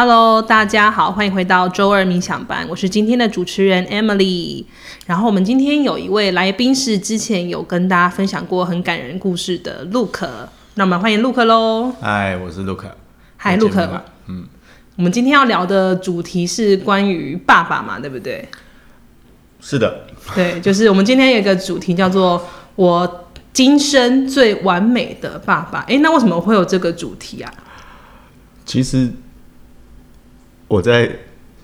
Hello，大家好，欢迎回到周二冥想班，我是今天的主持人 Emily。然后我们今天有一位来宾是之前有跟大家分享过很感人故事的 Luke，那我们欢迎 Luke 喽。嗨，我是 Luke。嗨，Luke。嗯，我们今天要聊的主题是关于爸爸嘛，对不对？是的。对，就是我们今天有一个主题叫做“我今生最完美的爸爸”。哎，那为什么会有这个主题啊？其实。我在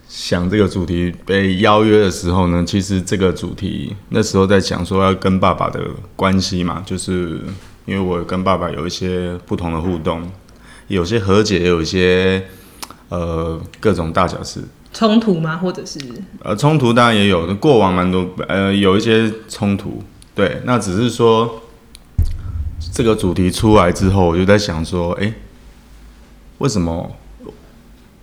想这个主题被邀约的时候呢，其实这个主题那时候在讲说要跟爸爸的关系嘛，就是因为我跟爸爸有一些不同的互动，有些和解，也有一些呃各种大小事冲突吗？或者是呃冲突当然也有，过往蛮多呃有一些冲突，对，那只是说这个主题出来之后，我就在想说，哎，为什么？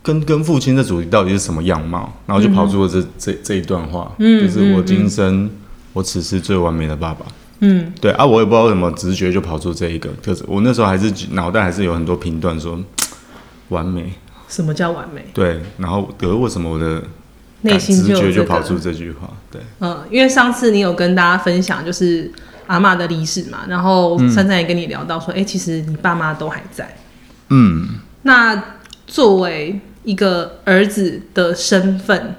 跟跟父亲的主题到底是什么样貌？然后就跑出了这、嗯、这这一段话，嗯、就是我今生、嗯、我此时最完美的爸爸。嗯，对啊，我也不知道为什么直觉就跑出这一个，就是我那时候还是脑袋还是有很多评断说完美。什么叫完美？对，然后可是为什么我的内心直觉就跑出这句话？对，嗯，因为上次你有跟大家分享就是阿嬷的离世嘛，然后珊珊也跟你聊到说，哎、其实你爸妈都还在。嗯，那作为一个儿子的身份，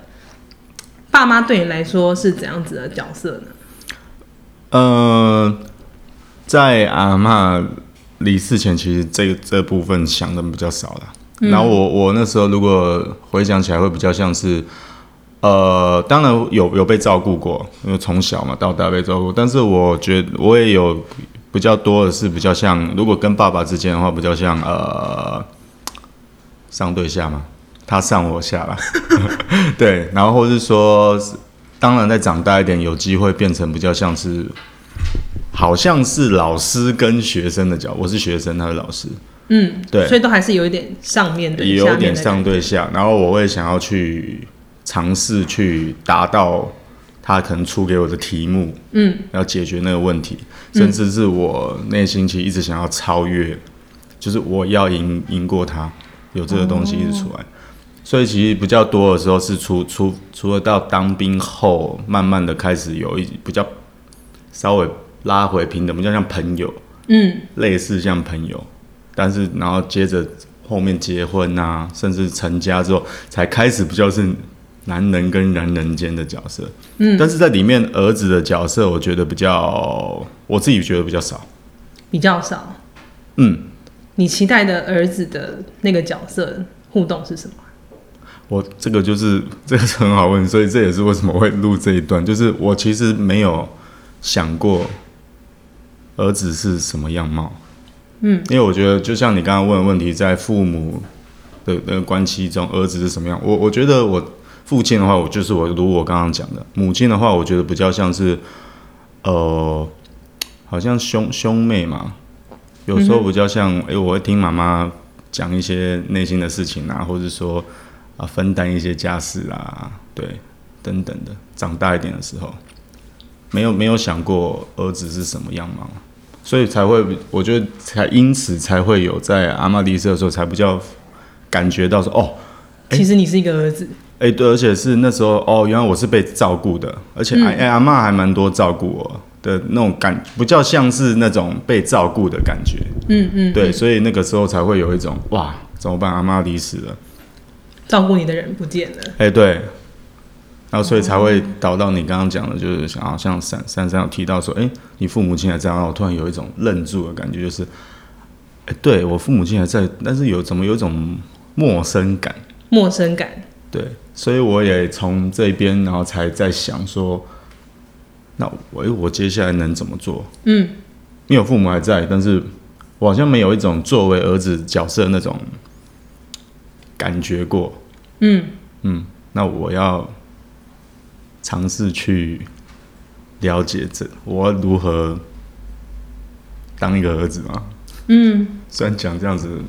爸妈对你来说是怎样子的角色呢？呃，在阿嬷离世前，其实这这部分想的比较少了。嗯、然后我我那时候如果回想起来，会比较像是，呃，当然有有被照顾过，因为从小嘛到大被照顾。但是我觉得我也有比较多的是比较像，如果跟爸爸之间的话，比较像呃上对下嘛。他上我下了，对，然后或是说，当然再长大一点，有机会变成比较像是，好像是老师跟学生的角，我是学生，他是老师，嗯，对，所以都还是有一点上面的，有点上对下，然后我会想要去尝试去达到他可能出给我的题目，嗯，要解决那个问题，甚至是我内心其实一直想要超越，就是我要赢赢过他，有这个东西一直出来。哦所以其实比较多的时候是除除除了到当兵后，慢慢的开始有一比较稍微拉回平等，比较像朋友，嗯，类似像朋友，但是然后接着后面结婚啊，甚至成家之后，才开始比较是男人跟男人间的角色，嗯，但是在里面儿子的角色，我觉得比较我自己觉得比较少，比较少，嗯，你期待的儿子的那个角色互动是什么？我这个就是 这个是很好问，所以这也是为什么会录这一段。就是我其实没有想过儿子是什么样貌，嗯，因为我觉得就像你刚刚问的问题，在父母的那个关系中，儿子是什么样？我我觉得我父亲的话，我就是我如我刚刚讲的；母亲的话，我觉得比较像是呃，好像兄兄妹嘛，有时候比较像哎、嗯欸，我会听妈妈讲一些内心的事情啊，或者说。啊，分担一些家事啊，对，等等的。长大一点的时候，没有没有想过儿子是什么样貌，所以才会，我觉得才因此才会有在阿嬷离世的时候，才比较感觉到说，哦，其实你是一个儿子。哎，对，而且是那时候，哦，原来我是被照顾的，而且哎、嗯，阿妈还蛮多照顾我的那种感，不叫像是那种被照顾的感觉。嗯嗯，对，所以那个时候才会有一种，哇，怎么办？阿妈离世了。照顾你的人不见了，哎、欸，对，然后所以才会导到你刚刚讲的，就是想要像珊珊珊有提到说，哎、欸，你父母亲还在，然后我突然有一种愣住的感觉，就是，哎、欸，对我父母亲还在，但是有怎么有一种陌生感？陌生感，对，所以我也从这边，然后才在想说，那我我接下来能怎么做？嗯，因为我父母还在，但是我好像没有一种作为儿子角色的那种感觉过。嗯嗯，那我要尝试去了解这我如何当一个儿子吗？嗯，虽然讲这样子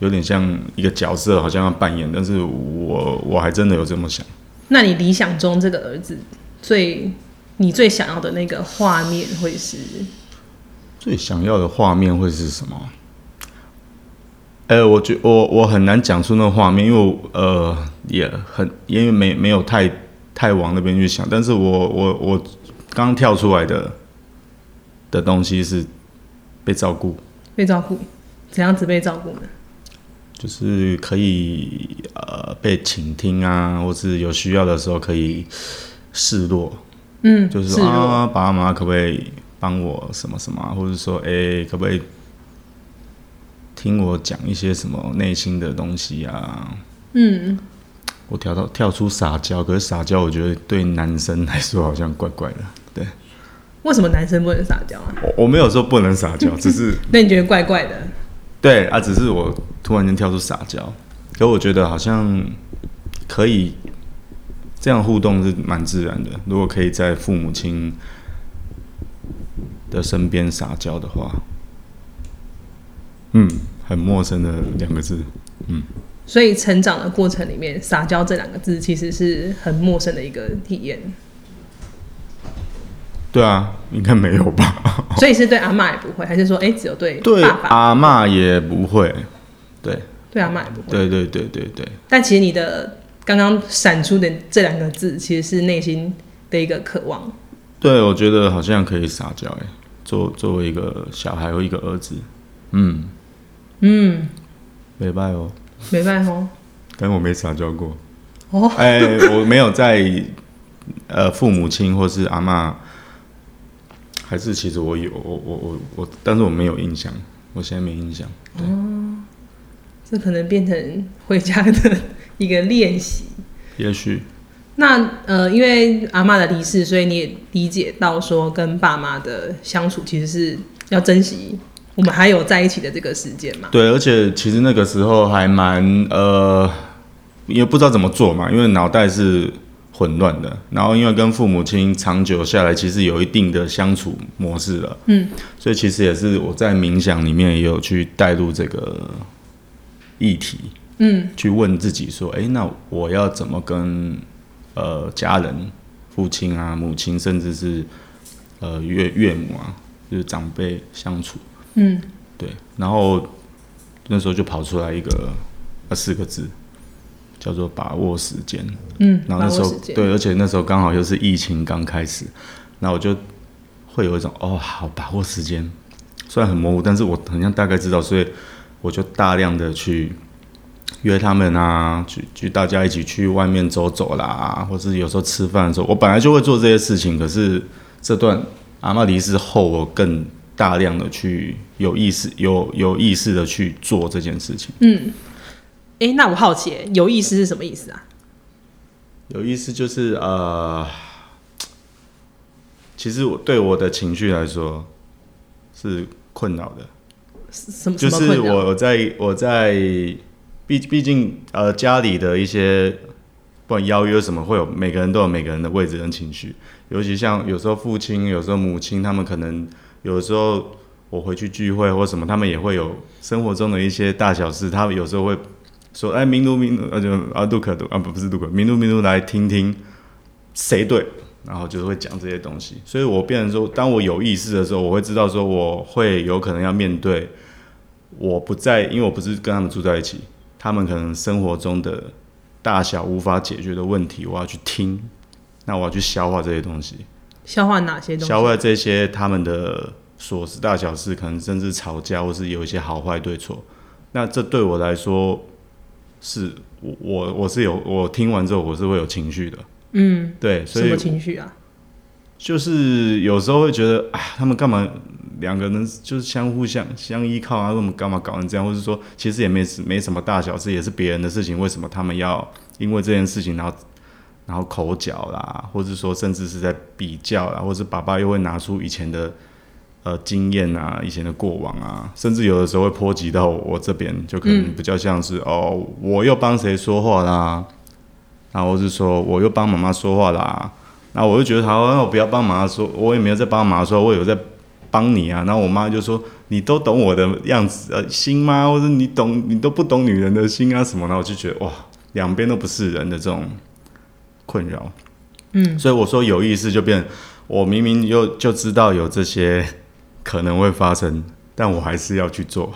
有点像一个角色，好像要扮演，但是我我还真的有这么想。那你理想中这个儿子最你最想要的那个画面会是？最想要的画面会是什么？呃，我觉我我很难讲出那个画面，因为呃也很因为没没有太太往那边去想，但是我我我刚跳出来的的东西是被照顾，被照顾，怎样子被照顾呢？就是可以呃被倾听啊，或是有需要的时候可以示弱，嗯，就是说啊，爸妈可不可以帮我什么什么，或者说哎、欸，可不可以听我讲一些什么内心的东西啊？嗯，我跳到跳出撒娇，可是撒娇我觉得对男生来说好像怪怪的，对。为什么男生不能撒娇啊？我我没有说不能撒娇，只是那你觉得怪怪的？对啊，只是我突然间跳出撒娇，可我觉得好像可以这样互动是蛮自然的。如果可以在父母亲的身边撒娇的话，嗯，很陌生的两个字，嗯。所以成长的过程里面，撒娇这两个字其实是很陌生的一个体验。对啊，应该没有吧？所以是对阿妈也不会，还是说，哎、欸，只有对爸爸对阿妈也不会？对，对阿妈也不会。对对对对对。但其实你的刚刚闪出的这两个字，其实是内心的一个渴望。对，我觉得好像可以撒娇哎，作作为一个小孩或一个儿子，嗯嗯，没拜哦，没拜哦，但我没撒娇过哦，哎、欸，我没有在呃父母亲或是阿妈。还是其实我有我我我我，但是我没有印象，我现在没印象。哦，这可能变成回家的一个练习。也许。那呃，因为阿妈的离世，所以你也理解到说，跟爸妈的相处其实是要珍惜我们还有在一起的这个时间嘛。对，而且其实那个时候还蛮呃，也不知道怎么做嘛，因为脑袋是。混乱的，然后因为跟父母亲长久下来，其实有一定的相处模式了，嗯，所以其实也是我在冥想里面也有去带入这个议题，嗯，去问自己说，哎，那我要怎么跟呃家人、父亲啊、母亲，甚至是呃岳岳母啊，就是长辈相处，嗯，对，然后那时候就跑出来一个呃四个字。叫做把握时间，嗯，然后那时候对，而且那时候刚好又是疫情刚开始，那我就会有一种哦，好把握时间，虽然很模糊，但是我好像大概知道，所以我就大量的去约他们啊，去去大家一起去外面走走啦，或是有时候吃饭的时候，我本来就会做这些事情，可是这段阿妈离世后，我更大量的去有意识、有有意识的去做这件事情，嗯。哎、欸，那我好奇，有意思是什么意思啊？有意思就是呃，其实我对我的情绪来说是困扰的。什么？就是我在我在毕毕竟呃家里的一些不管邀约什么，会有每个人都有每个人的位置跟情绪。尤其像有时候父亲，有时候母亲，他们可能有时候我回去聚会或什么，他们也会有生活中的一些大小事，他们有时候会。说哎，明奴明奴，啊就啊杜可杜啊不不是杜可，明奴明奴来听听谁对，然后就是会讲这些东西。所以我变成说，当我有意识的时候，我会知道说我会有可能要面对我不在，因为我不是跟他们住在一起，他们可能生活中的大小无法解决的问题，我要去听，那我要去消化这些东西。消化哪些东西？消化这些他们的琐事大小事，可能甚至吵架，或是有一些好坏对错。那这对我来说。是我我我是有我听完之后我是会有情绪的，嗯，对，所以什么情绪啊？就是有时候会觉得啊，他们干嘛两个人就是相互相相依靠啊，他们干嘛搞成这样？或者说其实也没没什么大小事，也是别人的事情，为什么他们要因为这件事情然后然后口角啦，或者说甚至是在比较啦，或者爸爸又会拿出以前的。呃，经验啊，以前的过往啊，甚至有的时候会波及到我这边，就可能比较像是、嗯、哦，我又帮谁说话啦，然后是说我又帮妈妈说话啦，然后我就觉得好，那我不要帮妈妈说，我也没有在帮妈妈说，我有在帮你啊。然后我妈就说，你都懂我的样子呃心吗？或者你懂你都不懂女人的心啊什么？然后我就觉得哇，两边都不是人的这种困扰，嗯，所以我说有意思就变，我明明又就知道有这些。可能会发生，但我还是要去做，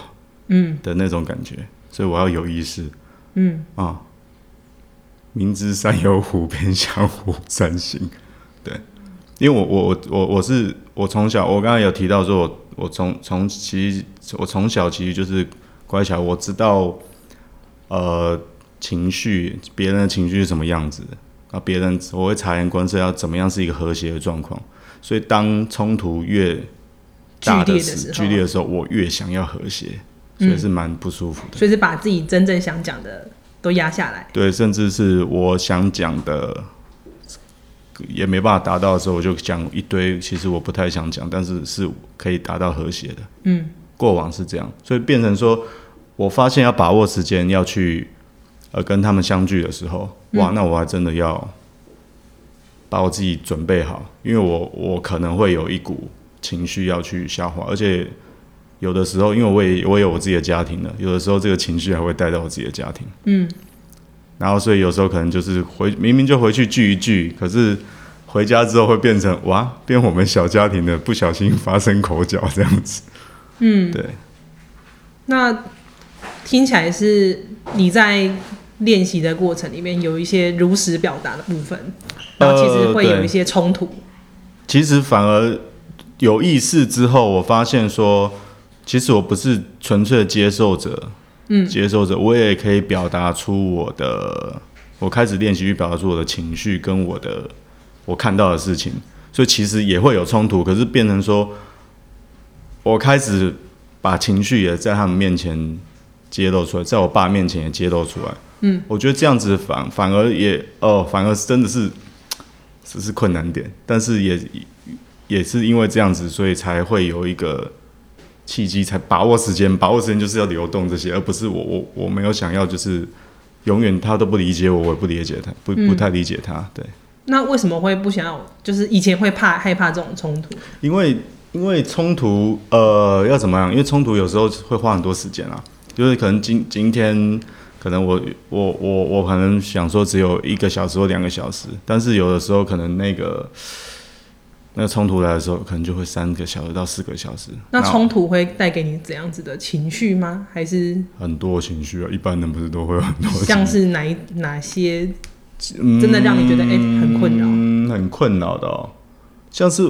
嗯的那种感觉。所以我要有意识。嗯啊，明知山有虎，偏向虎山行。对，因为我我我我我是我从小我刚才有提到说我我从从其实我从小其实就是乖巧，我知道呃情绪别人的情绪是什么样子的。啊，别人我会察言观色，要怎么样是一个和谐的状况。所以当冲突越大的时剧烈的时候，我越想要和谐，所以是蛮不舒服的。所以是把自己真正想讲的都压下来。对，甚至是我想讲的也没办法达到的时候，我就讲一堆。其实我不太想讲，但是是可以达到和谐的。嗯，过往是这样，所以变成说，我发现要把握时间，要去呃跟他们相聚的时候。哇，那我还真的要把我自己准备好，因为我我可能会有一股情绪要去消化，而且有的时候，因为我也我也有我自己的家庭了，有的时候这个情绪还会带到我自己的家庭。嗯，然后所以有时候可能就是回明明就回去聚一聚，可是回家之后会变成哇，变我们小家庭的不小心发生口角这样子。嗯，对。那听起来是你在。练习的过程里面有一些如实表达的部分，然后其实会有一些冲突。其实反而有意识之后，我发现说，其实我不是纯粹的接受者，嗯，接受者，我也可以表达出我的，我开始练习去表达出我的情绪跟我的我看到的事情，所以其实也会有冲突，可是变成说，我开始把情绪也在他们面前揭露出来，在我爸面前也揭露出来。嗯，我觉得这样子反反而也哦，反而真的是只是困难点，但是也也是因为这样子，所以才会有一个契机，才把握时间，把握时间就是要流动这些，而不是我我我没有想要就是永远他都不理解我，我也不理解他，不不太理解他。对。那为什么会不想要？就是以前会怕害怕这种冲突？因为因为冲突呃要怎么样？因为冲突有时候会花很多时间啊，就是可能今今天。可能我我我我可能想说只有一个小时或两个小时，但是有的时候可能那个那冲突来的时候，可能就会三个小时到四个小时。那冲突会带给你怎样子的情绪吗？还是很多情绪啊？一般人不是都会有很多？像是哪哪些真的让你觉得哎、嗯欸、很困扰？嗯，很困扰的哦，像是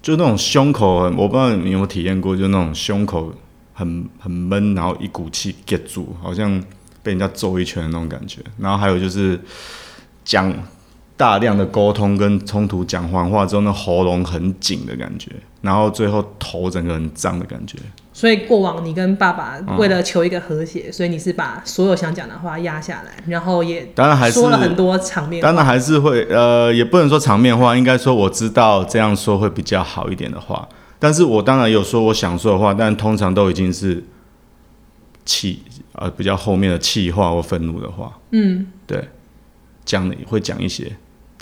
就那种胸口，我不知道你有没有体验过，就那种胸口。很很闷，然后一股气憋住，好像被人家揍一拳的那种感觉。然后还有就是讲大量的沟通跟冲突，讲完话之后，那喉咙很紧的感觉。然后最后头整个很胀的感觉。所以过往你跟爸爸为了求一个和谐，嗯、所以你是把所有想讲的话压下来，然后也当然还是说了很多场面话。当然还是会呃，也不能说场面话，应该说我知道这样说会比较好一点的话。但是我当然有说我想说的话，但通常都已经是气呃比较后面的气话或愤怒的话，嗯，对，讲的会讲一些，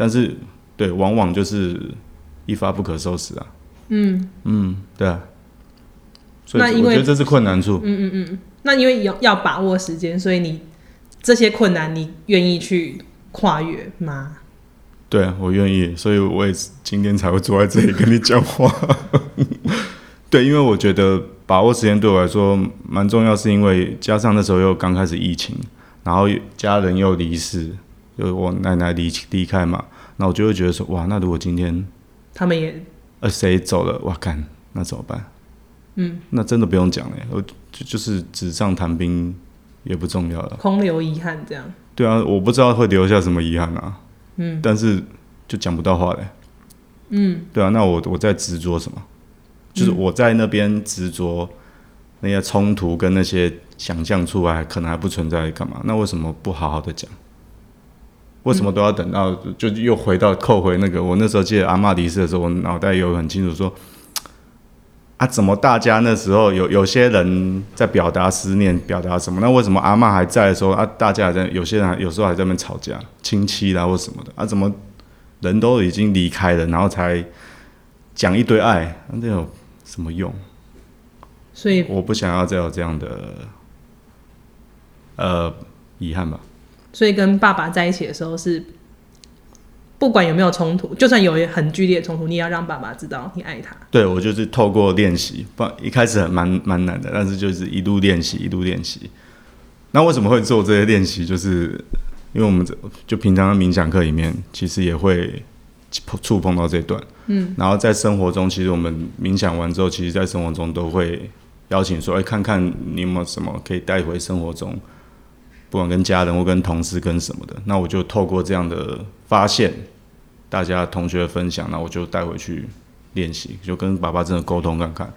但是对，往往就是一发不可收拾啊，嗯。嗯，对啊，所以我觉得这是困难处，嗯嗯嗯，那因为要要把握时间，所以你这些困难你愿意去跨越吗？对啊，我愿意，所以我也今天才会坐在这里跟你讲话。对，因为我觉得把握时间对我来说蛮重要，是因为加上那时候又刚开始疫情，然后家人又离世，就我奶奶离离开嘛，那我就会觉得说，哇，那如果今天他们也呃谁走了，哇干，那怎么办？嗯，那真的不用讲了，我就就是纸上谈兵也不重要了，空留遗憾这样。对啊，我不知道会留下什么遗憾啊。嗯，但是就讲不到话嘞。嗯，对啊，那我我在执着什么？就是我在那边执着那些冲突跟那些想象出来可能还不存在，干嘛？那为什么不好好的讲？为什么都要等到就又回到扣回那个？我那时候记得阿嬷离世的时候，我脑袋有很清楚说。啊，怎么大家那时候有有些人在表达思念，表达什么？那为什么阿嬷还在的时候啊，大家还在？有些人有时候还在那边吵架，亲戚啦或什么的啊？怎么人都已经离开了，然后才讲一堆爱，那有什么用？所以我不想要再有这样的呃遗憾吧。所以跟爸爸在一起的时候是不管有没有冲突，就算有很剧烈的冲突，你也要让爸爸知道你爱他。对，我就是透过练习，不一开始很蛮蛮难的，但是就是一路练习，一路练习。那为什么会做这些练习？就是因为我们就平常的冥想课里面，其实也会触碰到这段。嗯，然后在生活中，其实我们冥想完之后，其实在生活中都会邀请说：“哎，看看你有没有什么可以带回生活中。”不管跟家人或跟同事跟什么的，那我就透过这样的发现，大家同学分享，那我就带回去练习，就跟爸爸真的沟通看看。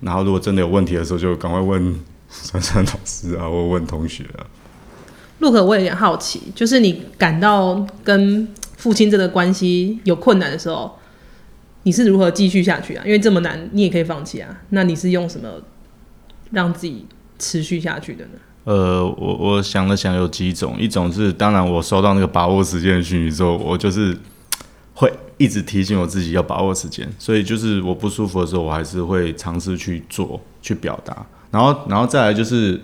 然后如果真的有问题的时候，就赶快问珊珊老师啊，或问同学啊。陆可，我有点好奇，就是你感到跟父亲这个关系有困难的时候，你是如何继续下去啊？因为这么难，你也可以放弃啊。那你是用什么让自己持续下去的呢？呃，我我想了想，有几种，一种是当然我收到那个把握时间的讯息之后，我就是会一直提醒我自己要把握时间，所以就是我不舒服的时候，我还是会尝试去做，去表达，然后然后再来就是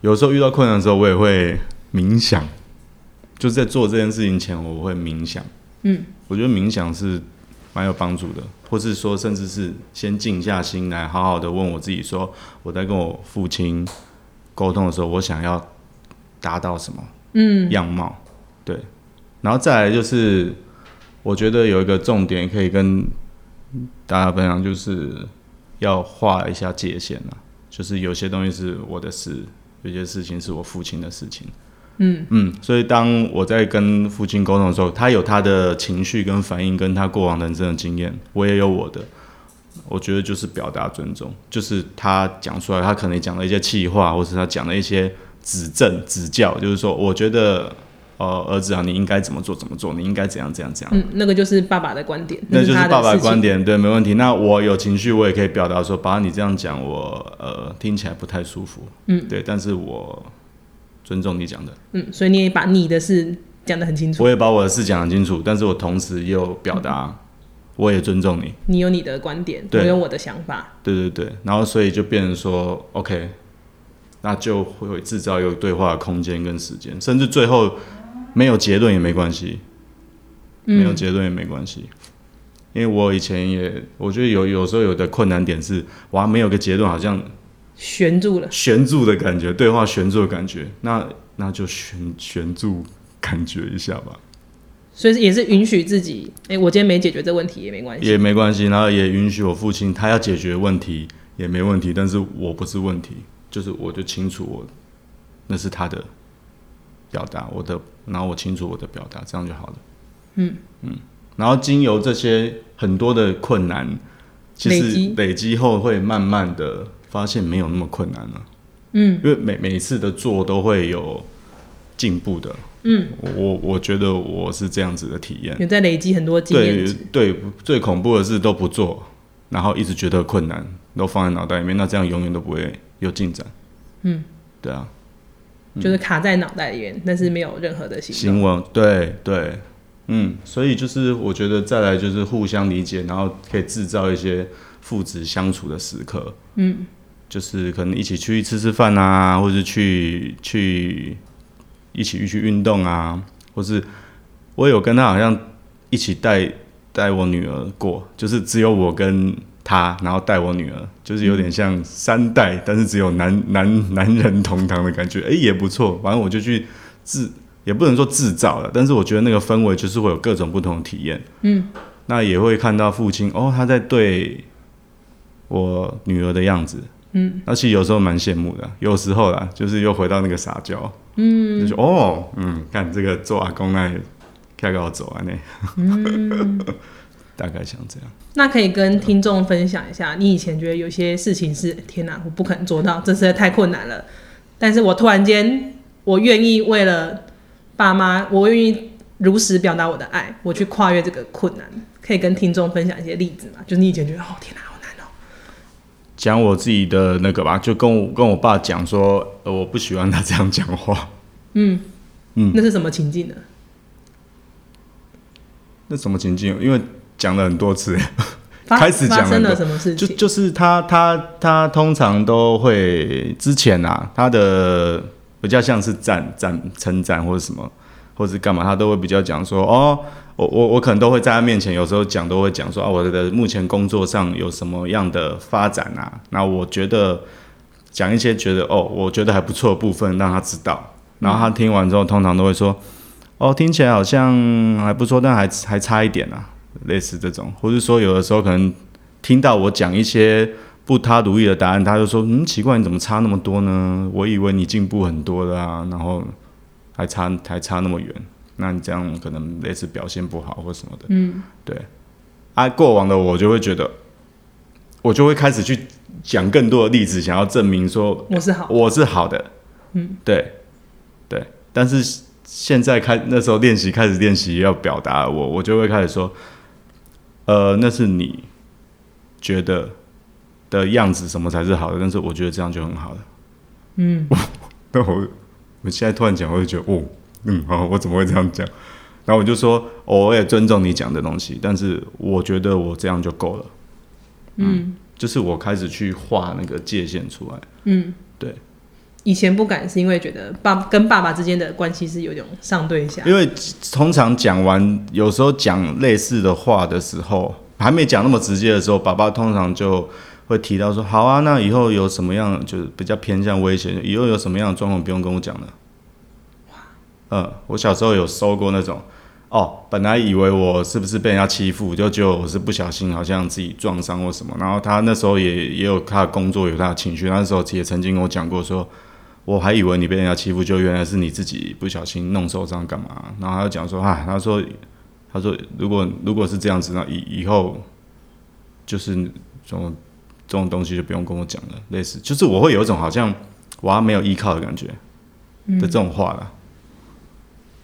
有时候遇到困难的时候，我也会冥想，就是在做这件事情前，我会冥想，嗯，我觉得冥想是蛮有帮助的，或是说甚至是先静下心来，好好的问我自己说，我在跟我父亲。沟通的时候，我想要达到什么嗯。样貌，嗯、对，然后再来就是，我觉得有一个重点可以跟大家分享，就是要画一下界限啊，就是有些东西是我的事，有些事情是我父亲的事情，嗯。嗯，所以当我在跟父亲沟通的时候，他有他的情绪跟反应，跟他过往人生的经验，我也有我的。我觉得就是表达尊重，就是他讲出来，他可能讲了一些气话，或是他讲了一些指正、指教，就是说，我觉得，呃，儿子啊，你应该怎么做，怎么做，你应该怎样，怎样，怎样。嗯，那个就是爸爸的观点，那就是爸爸的观点，对，没问题。那我有情绪，我也可以表达说，爸，你这样讲，我呃听起来不太舒服。嗯，对，但是我尊重你讲的。嗯，所以你也把你的事讲得很清楚。我也把我的事讲得很清楚，但是我同时也有表达。嗯我也尊重你，你有你的观点，我有我的想法。对对对，然后所以就变成说，OK，那就会制造一个对话的空间跟时间，甚至最后没有结论也没关系，嗯、没有结论也没关系，因为我以前也，我觉得有有时候有的困难点是，我还没有个结论，好像悬住了，悬住的感觉，对话悬住的感觉，那那就悬悬住感觉一下吧。所以也是允许自己，哎、欸，我今天没解决这问题也没关系，也没关系。然后也允许我父亲他要解决问题也没问题，但是我不是问题，就是我就清楚我那是他的表达，我的，然后我清楚我的表达，这样就好了。嗯嗯。然后经由这些很多的困难，其实累积后会慢慢的发现没有那么困难了。嗯，因为每每一次的做都会有进步的。嗯，我我觉得我是这样子的体验，有在累积很多经验。对对，最恐怖的是都不做，然后一直觉得困难，都放在脑袋里面，那这样永远都不会有进展。嗯，对啊，就是卡在脑袋里面，但是没有任何的行行为。对对，嗯，所以就是我觉得再来就是互相理解，然后可以制造一些父子相处的时刻。嗯，就是可能一起去吃吃饭啊，或者去去。一起去运动啊，或是我有跟他好像一起带带我女儿过，就是只有我跟他，然后带我女儿，就是有点像三代，嗯、但是只有男男男人同堂的感觉，哎、欸，也不错。反正我就去制，也不能说制造了，但是我觉得那个氛围就是会有各种不同的体验。嗯，那也会看到父亲哦，他在对我女儿的样子。嗯，那其实有时候蛮羡慕的，有时候啦，就是又回到那个撒娇，嗯，就说哦，嗯，看这个做阿公那里开个走啊那，嗯、大概像这样。那可以跟听众分享一下，你以前觉得有些事情是天哪，我不可能做到，这实在太困难了。但是我突然间，我愿意为了爸妈，我愿意如实表达我的爱，我去跨越这个困难。可以跟听众分享一些例子吗？就是你以前觉得哦天哪。讲我自己的那个吧，就跟我跟我爸讲说，呃，我不喜欢他这样讲话。嗯嗯，那是什么情境呢？那什么情境？因为讲了很多次，开始讲了。什么事情？就就是他他他通常都会之前啊，他的比较像是赞赞称赞或者什么，或者干嘛，他都会比较讲说，哦，我我我可能都会在他面前，有时候讲都会讲说啊，我的目前工作上有什么样的发展啊？那我觉得讲一些觉得哦，我觉得还不错的部分，让他知道。然后他听完之后，通常都会说，哦，听起来好像还不错，但还还差一点啊，类似这种，或者说有的时候可能听到我讲一些。不他如意的答案，他就说：“嗯，奇怪，你怎么差那么多呢？我以为你进步很多的啊，然后还差还差那么远。那你这样可能类似表现不好或什么的。”嗯，对。啊，过往的我就会觉得，我就会开始去讲更多的例子，想要证明说我是好，我是好的。嗯，对，对。但是现在开那时候练习，开始练习要表达我，我就会开始说：“呃，那是你觉得。”的样子什么才是好的？但是我觉得这样就很好了。嗯，那我我现在突然讲，我就觉得哦，嗯，好，我怎么会这样讲？然后我就说，哦，我也尊重你讲的东西，但是我觉得我这样就够了。嗯，嗯，就是我开始去画那个界限出来。嗯，对。以前不敢是因为觉得爸跟爸爸之间的关系是有点上对下。因为通常讲完，有时候讲类似的话的时候，还没讲那么直接的时候，爸爸通常就。会提到说好啊，那以后有什么样就是比较偏向危险，以后有什么样的状况不用跟我讲了。嗯，我小时候有收过那种，哦，本来以为我是不是被人家欺负，就觉得我是不小心好像自己撞伤或什么。然后他那时候也也有他的工作，有他的情绪。那时候也曾经跟我讲过说，我还以为你被人家欺负，就原来是你自己不小心弄受伤干嘛。然后他就讲说啊，他说他说如果如果是这样子，那以以后就是这种。这种东西就不用跟我讲了，类似就是我会有一种好像我还没有依靠的感觉的这种话啦，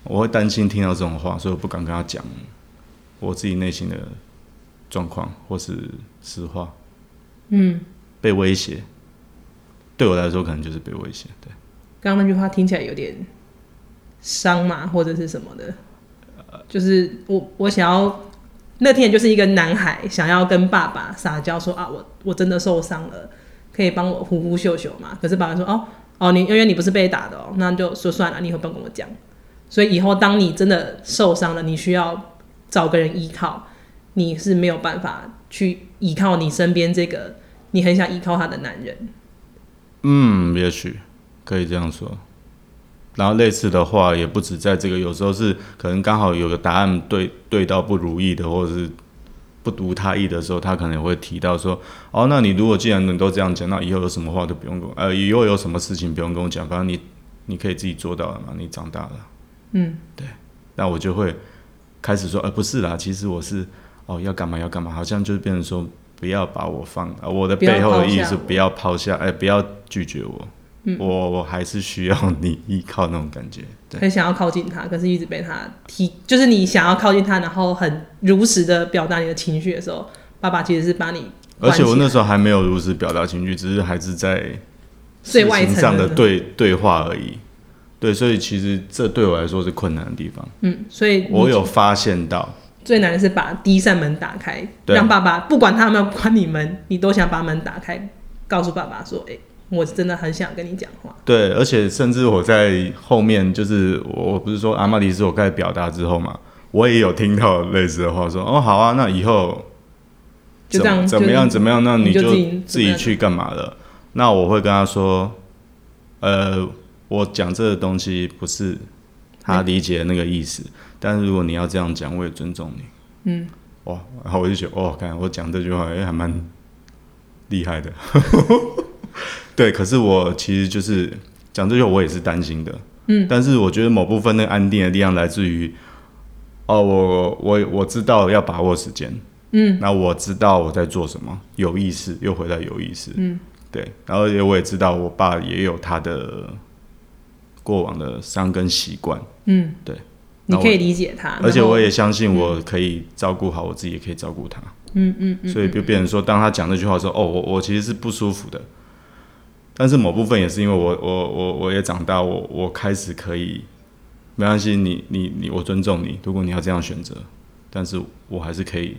我会担心听到这种话，所以我不敢跟他讲我自己内心的状况或是实话。嗯，被威胁，对我来说可能就是被威胁。对，刚刚那句话听起来有点伤嘛，或者是什么的，就是我我想要。那天就是一个男孩想要跟爸爸撒娇说啊，我我真的受伤了，可以帮我呼呼秀秀吗？可是爸爸说哦哦，你因为你不是被打的哦，那就说算了，你以后不用跟我讲。所以以后当你真的受伤了，你需要找个人依靠，你是没有办法去依靠你身边这个你很想依靠他的男人。嗯，也许可以这样说。然后类似的话也不止在这个，有时候是可能刚好有个答案对对到不如意的，或者是不如他意的时候，他可能会提到说：“哦，那你如果既然能都这样讲，那以后有什么话都不用跟我，呃，以后有什么事情不用跟我讲，反正你你可以自己做到了嘛，你长大了。”嗯，对。那我就会开始说：“呃，不是啦，其实我是哦要干嘛要干嘛，好像就是变成说不要把我放，呃，我的背后的意思不要抛下，哎，不要拒绝我。”嗯、我我还是需要你依靠那种感觉，对，很想要靠近他，可是一直被他踢。就是你想要靠近他，然后很如实的表达你的情绪的时候，爸爸其实是把你。而且我那时候还没有如实表达情绪，只是还是在最外层上的对对话而已。对，所以其实这对我来说是困难的地方。嗯，所以我有发现到最难的是把第一扇门打开，让爸爸不管他有没有关你门，你都想把门打开，告诉爸爸说：“哎、欸。”我真的很想跟你讲话。对，而且甚至我在后面，就是我不是说阿玛迪斯，我开始表达之后嘛，我也有听到类似的话说，说哦好啊，那以后就这样怎么样怎么样，那你就自己去干嘛了？那我会跟他说，呃，我讲这个东西不是他理解的那个意思，嗯、但是如果你要这样讲，我也尊重你。嗯，哇，然后我就觉得，哦，看我讲这句话，也还蛮厉害的。对，可是我其实就是讲这句话，我也是担心的。嗯，但是我觉得某部分那个安定的力量来自于，哦，我我我知道要把握时间。嗯，那我知道我在做什么，有意识，又回到有意识。嗯，对，然后也我也知道我爸也有他的过往的伤跟习惯。嗯，对，你可以理解他，而且我也相信我可以照顾好我自己，也可以照顾他。嗯嗯嗯，所以就变成说，当他讲这句话的时候，哦，我我其实是不舒服的。但是某部分也是因为我我我我也长大，我我开始可以，没关系，你你你，我尊重你。如果你要这样选择，但是我还是可以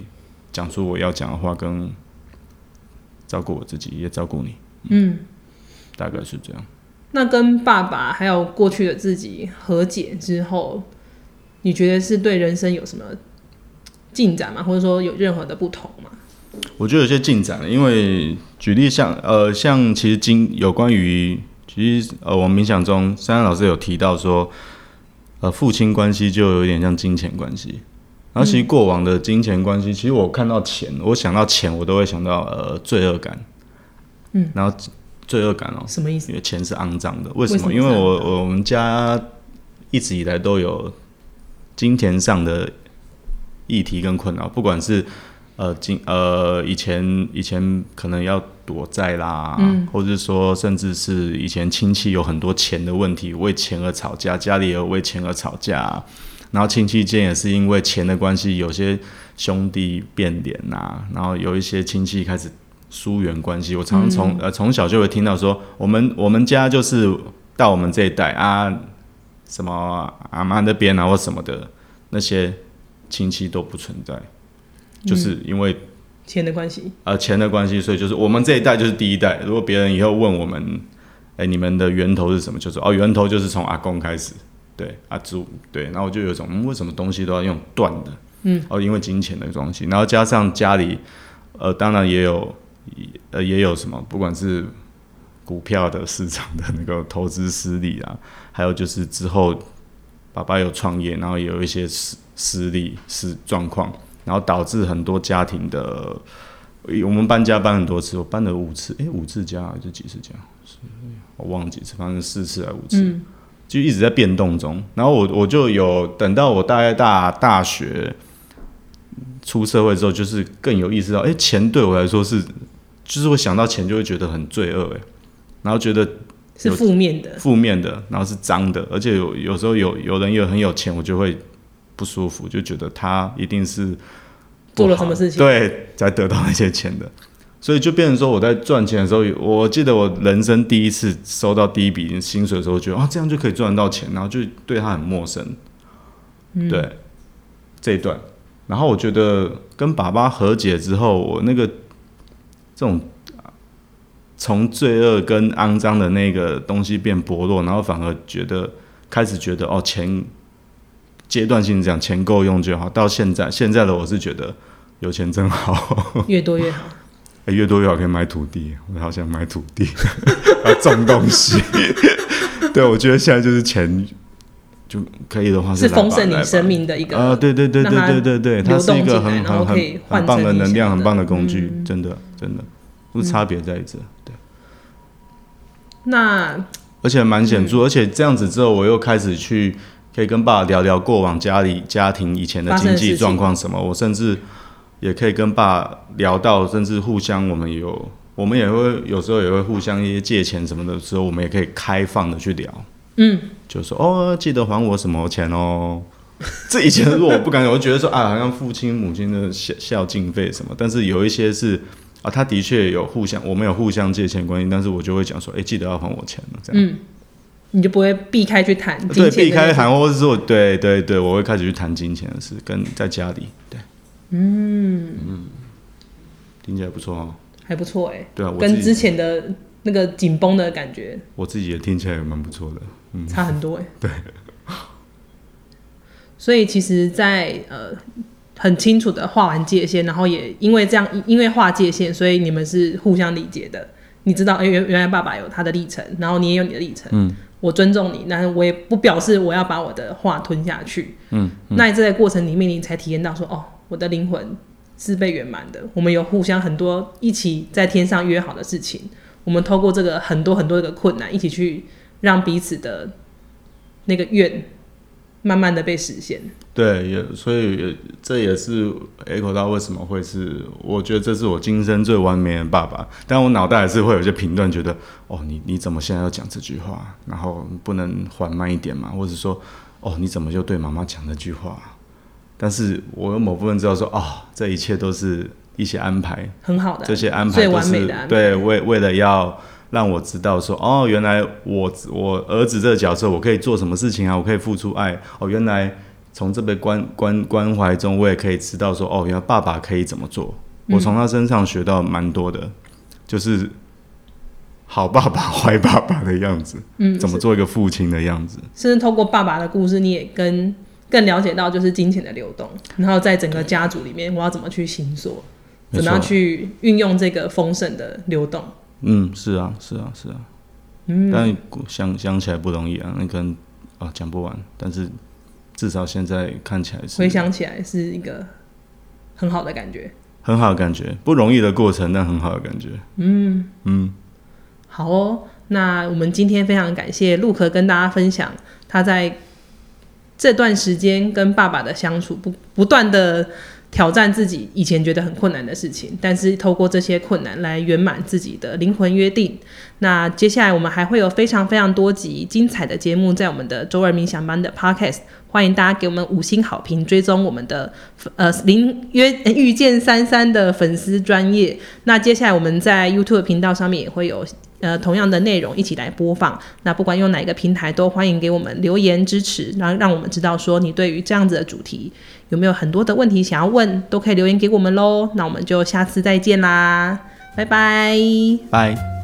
讲出我要讲的话，跟照顾我自己，也照顾你。嗯，嗯，大概是这样。那跟爸爸还有过去的自己和解之后，你觉得是对人生有什么进展吗？或者说有任何的不同吗？我觉得有些进展了，因为举例像呃，像其实经有关于其实呃，我们冥想中，珊珊老师有提到说，呃，父亲关系就有点像金钱关系。然后其实过往的金钱关系，其实我看到钱，我想到钱，我都会想到呃罪恶感。嗯，然后罪恶感哦，什么意思？因为钱是肮脏的，为什么？为什么？因为我我们家一直以来都有金钱上的议题跟困扰，不管是。呃，今呃以前以前可能要躲债啦，嗯、或者说甚至是以前亲戚有很多钱的问题，为钱而吵架，家里也有为钱而吵架，然后亲戚间也是因为钱的关系，有些兄弟变脸呐、啊，然后有一些亲戚开始疏远关系。我常常从、嗯、呃从小就会听到说，我们我们家就是到我们这一代啊，什么阿妈那边啊或什么的那些亲戚都不存在。就是因为钱的关系，呃，钱的关系，所以就是我们这一代就是第一代。如果别人以后问我们，哎，你们的源头是什么？就是哦，源头就是从阿公开始，对，阿祖，对。然后我就有一种，嗯，为什么东西都要用断的？嗯，哦，因为金钱的东西。然后加上家里，呃，当然也有，呃，也有什么，不管是股票的市场的那个投资失利啊，还有就是之后爸爸有创业，然后也有一些失失利是状况。然后导致很多家庭的，我们搬家搬很多次，我搬了五次，诶，五次家还是几次家？我忘记几次，反正四次还是五次，嗯、就一直在变动中。然后我我就有等到我大概大大学出社会之后，就是更有意识到，诶，钱对我来说是，就是我想到钱就会觉得很罪恶，哎，然后觉得是负面的，负面的，然后是脏的，而且有有时候有有人有很有钱，我就会。不舒服，就觉得他一定是做了什么事情，对，才得到那些钱的，所以就变成说我在赚钱的时候，我记得我人生第一次收到第一笔薪水的时候，觉得啊，这样就可以赚到钱，然后就对他很陌生，嗯、对这一段，然后我觉得跟爸爸和解之后，我那个这种从罪恶跟肮脏的那个东西变薄弱，然后反而觉得开始觉得哦钱。阶段性这样，钱够用就好。到现在，现在的我是觉得有钱真好，越多越好。欸、越多越好，可以买土地。我好想买土地，要种东西。对，我觉得现在就是钱就可以的话是丰盛你生命的一个啊，对对对对对对对，它是一个很很很很棒的能量，很棒的工具，嗯、真的真的，不是差别在这。对，那而且蛮显著，嗯、而且这样子之后，我又开始去。可以跟爸爸聊聊过往家里家庭以前的经济状况什么，我甚至也可以跟爸聊到，甚至互相我们有，我们也会有时候也会互相一些借钱什么的时候，我们也可以开放的去聊，嗯，就说哦，记得还我什么钱哦。这以前如果我不敢，我觉得说啊，好像父亲母亲的孝孝敬费什么，但是有一些是啊，他的确有互相，我们有互相借钱关系，但是我就会讲说，哎，记得要还我钱了，这样。嗯你就不会避开去谈？对，避开谈，或者是说，对对对，我会开始去谈金钱的事，跟在家里，对，嗯。嗯，听起来不错哦，还不错哎，对啊，跟之前的那个紧绷的感觉，我自己也听起来也蛮不错的，嗯，差很多哎，对，所以其实在，在呃很清楚的划完界限，然后也因为这样，因为划界限，所以你们是互相理解的，你知道，哎原原来爸爸有他的历程，然后你也有你的历程，嗯。我尊重你，但是我也不表示我要把我的话吞下去。嗯，嗯，那在这个过程里面，你才体验到说，哦，我的灵魂是被圆满的。我们有互相很多一起在天上约好的事情，我们透过这个很多很多的困难，一起去让彼此的那个愿慢慢的被实现。对，也所以也这也是 echo 到为什么会是，我觉得这是我今生最完美的爸爸，但我脑袋还是会有些评论，觉得哦，你你怎么现在要讲这句话？然后不能缓慢一点嘛？或者说，哦，你怎么就对妈妈讲这句话？但是我有某部分知道说，哦，这一切都是一些安排，很好的，这些安排都是对，为为了要让我知道说，哦，原来我我儿子这个角色，我可以做什么事情啊？我可以付出爱，哦，原来。从这边关关关怀中，我也可以知道说，哦，原来爸爸可以怎么做。嗯、我从他身上学到蛮多的，就是好爸爸、坏爸爸的样子，嗯，怎么做一个父亲的样子。甚至透过爸爸的故事，你也跟更了解到就是金钱的流动，然后在整个家族里面，我要怎么去行索，怎么样去运用这个丰盛的流动。嗯，是啊，是啊，是啊。嗯，但想想起来不容易啊，那可能啊讲不完，但是至少现在看起来是回想起来是一个很好的感觉，很好的感觉，不容易的过程，但很好的感觉。嗯嗯，好哦，那我们今天非常感谢陆可跟大家分享他在这段时间跟爸爸的相处，不不断的。挑战自己以前觉得很困难的事情，但是透过这些困难来圆满自己的灵魂约定。那接下来我们还会有非常非常多集精彩的节目在我们的周二冥想班的 Podcast，欢迎大家给我们五星好评，追踪我们的呃灵约遇见三三的粉丝专业。那接下来我们在 YouTube 频道上面也会有。呃，同样的内容一起来播放。那不管用哪个平台，都欢迎给我们留言支持，然后让我们知道说你对于这样子的主题有没有很多的问题想要问，都可以留言给我们喽。那我们就下次再见啦，拜拜，拜。